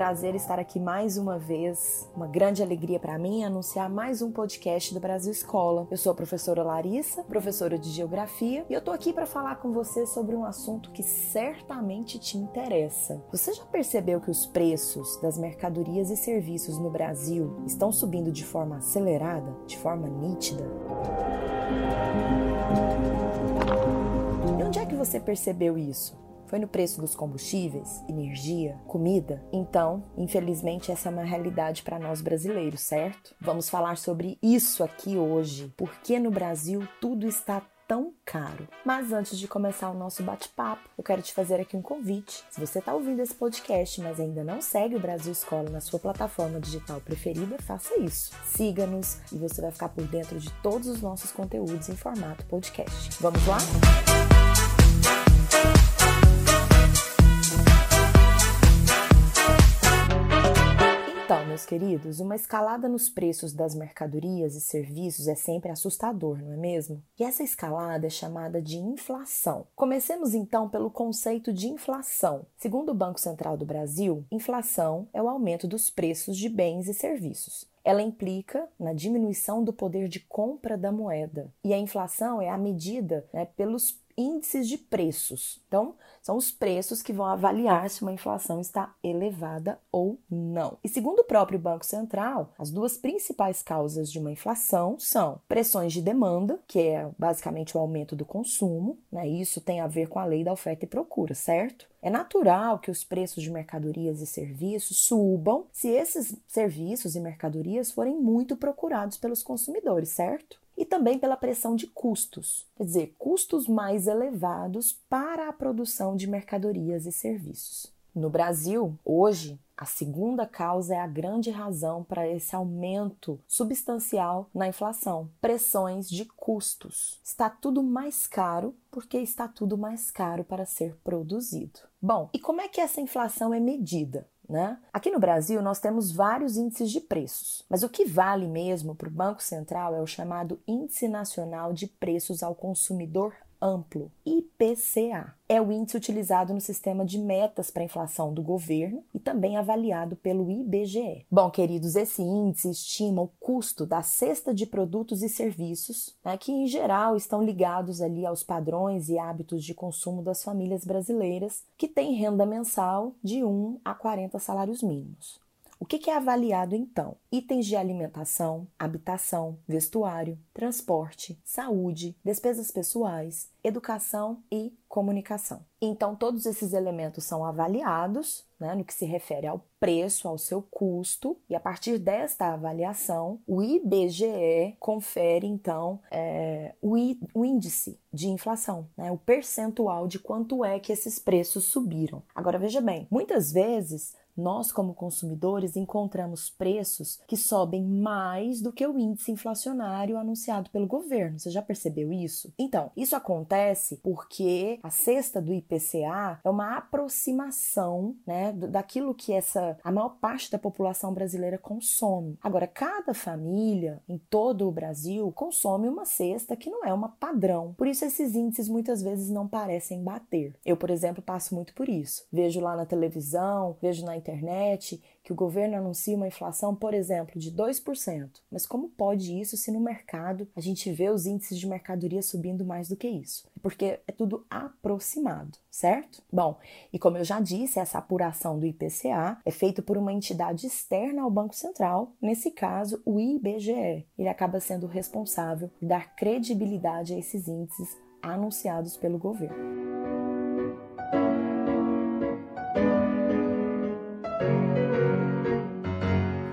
prazer estar aqui mais uma vez. Uma grande alegria para mim anunciar mais um podcast do Brasil Escola. Eu sou a professora Larissa, professora de Geografia, e eu tô aqui para falar com você sobre um assunto que certamente te interessa. Você já percebeu que os preços das mercadorias e serviços no Brasil estão subindo de forma acelerada, de forma nítida? E onde é que você percebeu isso? Foi no preço dos combustíveis, energia, comida? Então, infelizmente, essa é uma realidade para nós brasileiros, certo? Vamos falar sobre isso aqui hoje. Por que no Brasil tudo está tão caro. Mas antes de começar o nosso bate-papo, eu quero te fazer aqui um convite. Se você está ouvindo esse podcast, mas ainda não segue o Brasil Escola na sua plataforma digital preferida, faça isso. Siga-nos e você vai ficar por dentro de todos os nossos conteúdos em formato podcast. Vamos lá? Então, queridos, uma escalada nos preços das mercadorias e serviços é sempre assustador, não é mesmo? E essa escalada é chamada de inflação. Comecemos então pelo conceito de inflação. Segundo o Banco Central do Brasil, inflação é o aumento dos preços de bens e serviços. Ela implica na diminuição do poder de compra da moeda. E a inflação é a medida né, pelos índices de preços. Então, são os preços que vão avaliar se uma inflação está elevada ou não. E segundo o próprio Banco Central, as duas principais causas de uma inflação são pressões de demanda, que é basicamente o aumento do consumo, né? Isso tem a ver com a lei da oferta e procura, certo? É natural que os preços de mercadorias e serviços subam se esses serviços e mercadorias forem muito procurados pelos consumidores, certo? E também pela pressão de custos, quer dizer, custos mais elevados para a produção de mercadorias e serviços. No Brasil, hoje, a segunda causa é a grande razão para esse aumento substancial na inflação: pressões de custos. Está tudo mais caro porque está tudo mais caro para ser produzido. Bom, e como é que essa inflação é medida? Né? Aqui no Brasil, nós temos vários índices de preços, mas o que vale mesmo para o Banco Central é o chamado Índice Nacional de Preços ao Consumidor amplo, IPCA. É o índice utilizado no sistema de metas para inflação do governo e também avaliado pelo IBGE. Bom, queridos, esse índice estima o custo da cesta de produtos e serviços, né, que em geral estão ligados ali aos padrões e hábitos de consumo das famílias brasileiras que têm renda mensal de 1 a 40 salários mínimos. O que é avaliado então? Itens de alimentação, habitação, vestuário, transporte, saúde, despesas pessoais, educação e comunicação. Então, todos esses elementos são avaliados né, no que se refere ao preço, ao seu custo, e a partir desta avaliação, o IBGE confere então é, o, o, índice de inflação, né, o percentual de quanto é que esses preços subiram. Agora, veja bem, muitas vezes nós, como consumidores, encontramos preços que sobem mais do que o índice inflacionário anunciado pelo governo. Você já percebeu isso? Então, isso acontece porque a cesta do IPCA é uma aproximação né, daquilo que essa a maior parte da população brasileira consome. Agora, cada família em todo o Brasil consome uma cesta que não é uma padrão. Por isso, esses índices muitas vezes não parecem bater. Eu, por exemplo, passo muito por isso. Vejo lá na televisão, vejo na internet que o governo anuncia uma inflação, por exemplo, de 2%. Mas como pode isso se no mercado a gente vê os índices de mercadoria subindo mais do que isso? Porque é tudo aproximado, certo? Bom, e como eu já disse, essa apuração do IPCA é feita por uma entidade externa ao Banco Central, nesse caso, o IBGE. Ele acaba sendo responsável por dar credibilidade a esses índices anunciados pelo governo.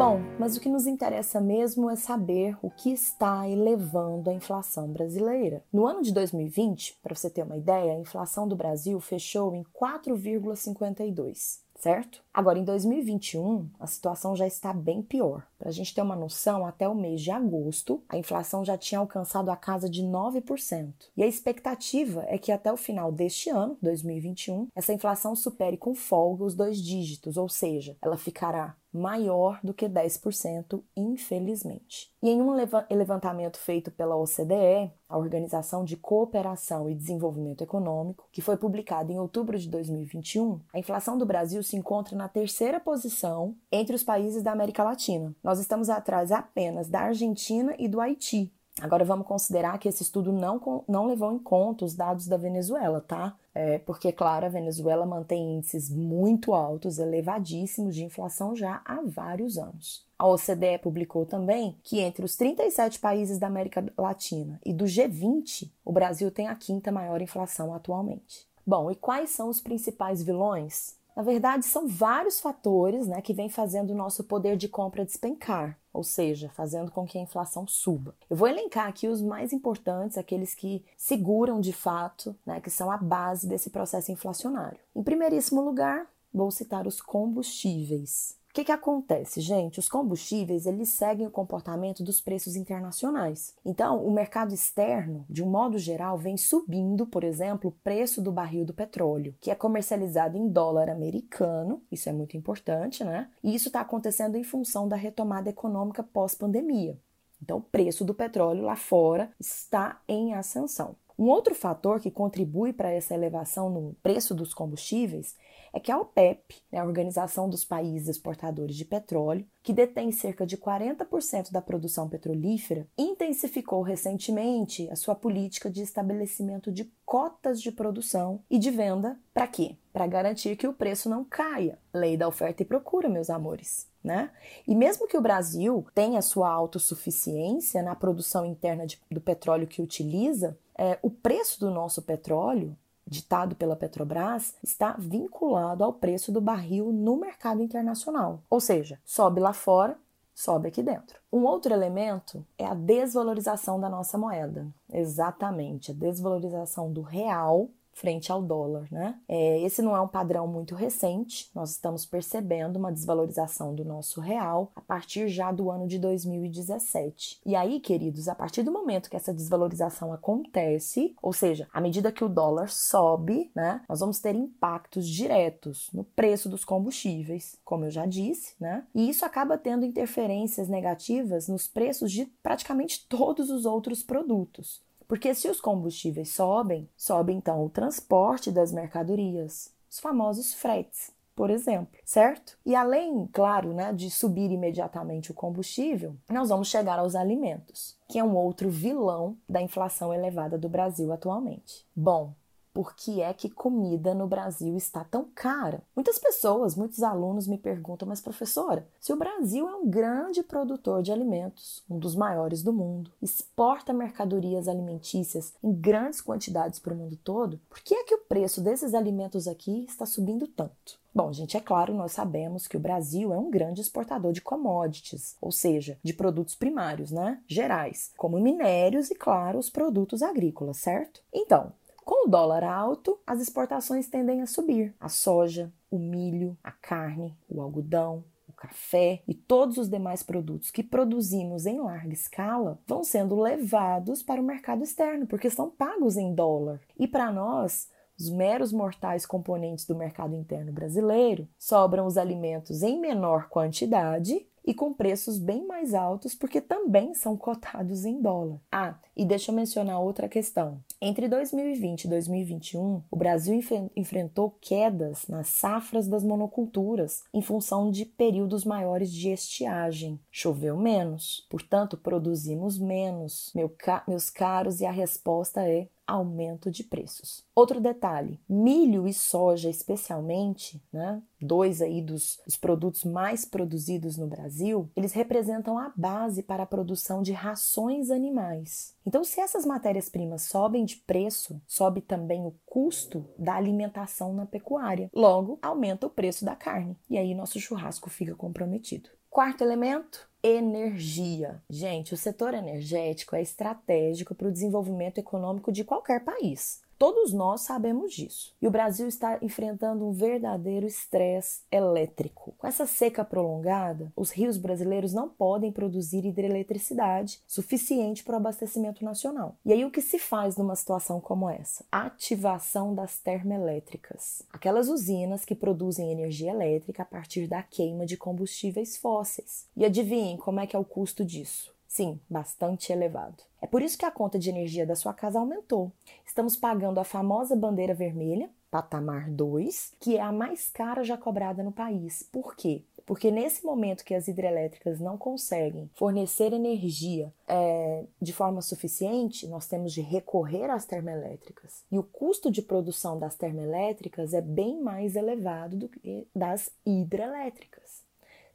Bom, mas o que nos interessa mesmo é saber o que está elevando a inflação brasileira. No ano de 2020, para você ter uma ideia, a inflação do Brasil fechou em 4,52 certo? Agora, em 2021, a situação já está bem pior. Para a gente ter uma noção, até o mês de agosto, a inflação já tinha alcançado a casa de 9%. E a expectativa é que até o final deste ano, 2021, essa inflação supere com folga os dois dígitos, ou seja, ela ficará maior do que 10%, infelizmente. E em um levantamento feito pela OCDE, a Organização de Cooperação e Desenvolvimento Econômico, que foi publicado em outubro de 2021, a inflação do Brasil se encontra na terceira posição entre os países da América Latina. Nós estamos atrás apenas da Argentina e do Haiti. Agora vamos considerar que esse estudo não, não levou em conta os dados da Venezuela, tá? É, porque, claro, a Venezuela mantém índices muito altos, elevadíssimos de inflação já há vários anos. A OCDE publicou também que entre os 37 países da América Latina e do G20, o Brasil tem a quinta maior inflação atualmente. Bom, e quais são os principais vilões? Na verdade, são vários fatores né, que vêm fazendo o nosso poder de compra despencar, ou seja, fazendo com que a inflação suba. Eu vou elencar aqui os mais importantes, aqueles que seguram de fato, né, que são a base desse processo inflacionário. Em primeiríssimo lugar, vou citar os combustíveis. O que, que acontece, gente? Os combustíveis eles seguem o comportamento dos preços internacionais. Então, o mercado externo, de um modo geral, vem subindo, por exemplo, o preço do barril do petróleo, que é comercializado em dólar americano. Isso é muito importante, né? E isso está acontecendo em função da retomada econômica pós-pandemia. Então, o preço do petróleo lá fora está em ascensão. Um outro fator que contribui para essa elevação no preço dos combustíveis é que a OPEP, né, a Organização dos Países Exportadores de Petróleo, que detém cerca de 40% da produção petrolífera, intensificou recentemente a sua política de estabelecimento de cotas de produção e de venda para quê? Para garantir que o preço não caia. Lei da oferta e procura, meus amores. Né? E mesmo que o Brasil tenha sua autossuficiência na produção interna de, do petróleo que utiliza, é, o preço do nosso petróleo ditado pela Petrobras está vinculado ao preço do barril no mercado internacional. Ou seja, sobe lá fora, sobe aqui dentro. Um outro elemento é a desvalorização da nossa moeda. Exatamente, a desvalorização do real frente ao dólar, né? É, esse não é um padrão muito recente, nós estamos percebendo uma desvalorização do nosso real a partir já do ano de 2017. E aí, queridos, a partir do momento que essa desvalorização acontece, ou seja, à medida que o dólar sobe, né, nós vamos ter impactos diretos no preço dos combustíveis, como eu já disse, né? E isso acaba tendo interferências negativas nos preços de praticamente todos os outros produtos. Porque se os combustíveis sobem, sobe então o transporte das mercadorias, os famosos fretes, por exemplo, certo? E além, claro, né, de subir imediatamente o combustível, nós vamos chegar aos alimentos, que é um outro vilão da inflação elevada do Brasil atualmente. Bom, por que é que comida no Brasil está tão cara? Muitas pessoas, muitos alunos me perguntam, mas professora, se o Brasil é um grande produtor de alimentos, um dos maiores do mundo, exporta mercadorias alimentícias em grandes quantidades para o mundo todo, por que é que o preço desses alimentos aqui está subindo tanto? Bom, gente, é claro, nós sabemos que o Brasil é um grande exportador de commodities, ou seja, de produtos primários, né? Gerais, como minérios e, claro, os produtos agrícolas, certo? Então, com o dólar alto, as exportações tendem a subir. A soja, o milho, a carne, o algodão, o café e todos os demais produtos que produzimos em larga escala vão sendo levados para o mercado externo, porque são pagos em dólar. E para nós, os meros mortais componentes do mercado interno brasileiro, sobram os alimentos em menor quantidade e com preços bem mais altos, porque também são cotados em dólar. Ah, e deixa eu mencionar outra questão. Entre 2020 e 2021, o Brasil enfrentou quedas nas safras das monoculturas em função de períodos maiores de estiagem. Choveu menos, portanto, produzimos menos, meu ca meus caros, e a resposta é aumento de preços. Outro detalhe: milho e soja, especialmente, né, dois aí dos, dos, produtos mais produzidos no Brasil, eles representam a base para a produção de rações animais. Então, se essas matérias-primas sobem de preço, sobe também o custo da alimentação na pecuária. Logo, aumenta o preço da carne. E aí nosso churrasco fica comprometido. Quarto elemento, energia. Gente, o setor energético é estratégico para o desenvolvimento econômico de qualquer país. Todos nós sabemos disso. E o Brasil está enfrentando um verdadeiro estresse elétrico. Com essa seca prolongada, os rios brasileiros não podem produzir hidroeletricidade suficiente para o abastecimento nacional. E aí o que se faz numa situação como essa? Ativação das termoelétricas. Aquelas usinas que produzem energia elétrica a partir da queima de combustíveis fósseis. E adivinhem como é que é o custo disso? Sim, bastante elevado. É por isso que a conta de energia da sua casa aumentou. Estamos pagando a famosa bandeira vermelha, patamar 2, que é a mais cara já cobrada no país. Por quê? Porque nesse momento que as hidrelétricas não conseguem fornecer energia é, de forma suficiente, nós temos de recorrer às termoelétricas. E o custo de produção das termoelétricas é bem mais elevado do que das hidrelétricas.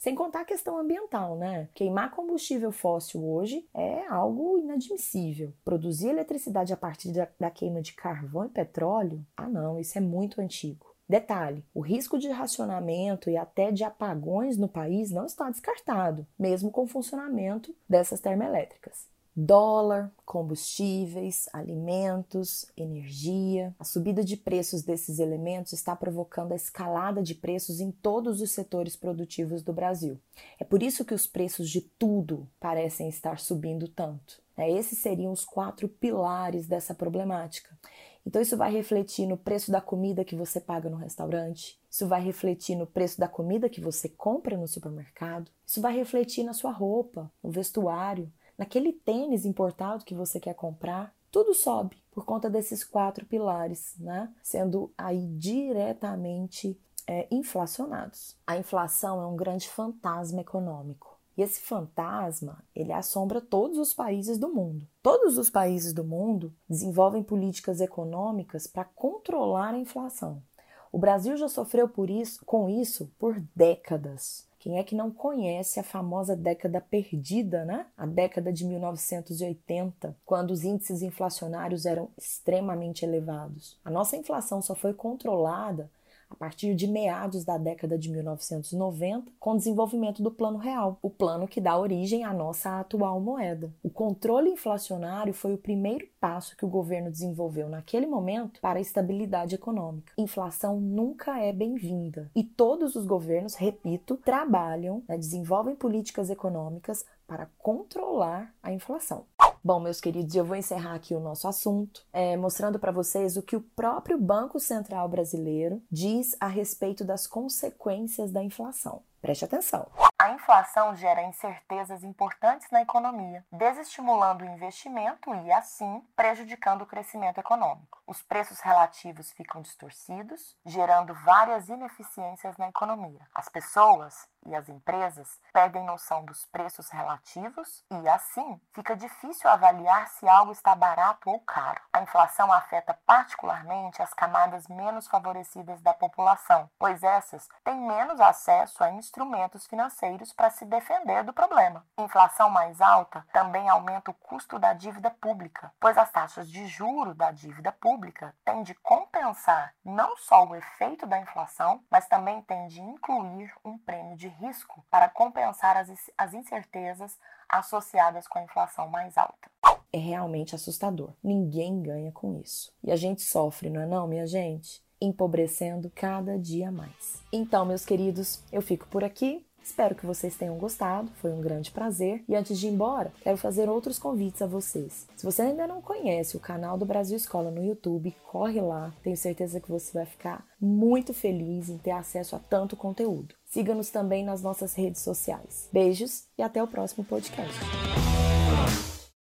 Sem contar a questão ambiental, né? Queimar combustível fóssil hoje é algo inadmissível. Produzir eletricidade a partir da, da queima de carvão e petróleo? Ah, não, isso é muito antigo. Detalhe: o risco de racionamento e até de apagões no país não está descartado, mesmo com o funcionamento dessas termoelétricas. Dólar, combustíveis, alimentos, energia. A subida de preços desses elementos está provocando a escalada de preços em todos os setores produtivos do Brasil. É por isso que os preços de tudo parecem estar subindo tanto. Né? Esses seriam os quatro pilares dessa problemática. Então, isso vai refletir no preço da comida que você paga no restaurante, isso vai refletir no preço da comida que você compra no supermercado, isso vai refletir na sua roupa, no vestuário, naquele tênis importado que você quer comprar, tudo sobe por conta desses quatro pilares, né? Sendo aí diretamente é, inflacionados. A inflação é um grande fantasma econômico. E esse fantasma, ele assombra todos os países do mundo. Todos os países do mundo desenvolvem políticas econômicas para controlar a inflação. O Brasil já sofreu por isso, com isso por décadas. Quem é que não conhece a famosa década perdida, né? A década de 1980, quando os índices inflacionários eram extremamente elevados. A nossa inflação só foi controlada a partir de meados da década de 1990, com o desenvolvimento do Plano Real, o plano que dá origem à nossa atual moeda. O controle inflacionário foi o primeiro passo que o governo desenvolveu naquele momento para a estabilidade econômica. Inflação nunca é bem-vinda e todos os governos, repito, trabalham, né, desenvolvem políticas econômicas para controlar a inflação. Bom, meus queridos, eu vou encerrar aqui o nosso assunto, é, mostrando para vocês o que o próprio Banco Central Brasileiro diz a respeito das consequências da inflação. Preste atenção. A inflação gera incertezas importantes na economia, desestimulando o investimento e, assim, prejudicando o crescimento econômico. Os preços relativos ficam distorcidos, gerando várias ineficiências na economia. As pessoas e as empresas perdem noção dos preços relativos e, assim, fica difícil avaliar se algo está barato ou caro. A inflação afeta particularmente as camadas menos favorecidas da população, pois essas têm menos acesso a instrumentos financeiros para se defender do problema. Inflação mais alta também aumenta o custo da dívida pública, pois as taxas de juro da dívida pública têm de compensar não só o efeito da inflação, mas também têm de incluir um prêmio de risco para compensar as, as incertezas associadas com a inflação mais alta. É realmente assustador. Ninguém ganha com isso. E a gente sofre, não é não, minha gente? Empobrecendo cada dia mais. Então, meus queridos, eu fico por aqui. Espero que vocês tenham gostado, foi um grande prazer. E antes de ir embora, quero fazer outros convites a vocês. Se você ainda não conhece o canal do Brasil Escola no YouTube, corre lá, tenho certeza que você vai ficar muito feliz em ter acesso a tanto conteúdo. Siga-nos também nas nossas redes sociais. Beijos e até o próximo podcast.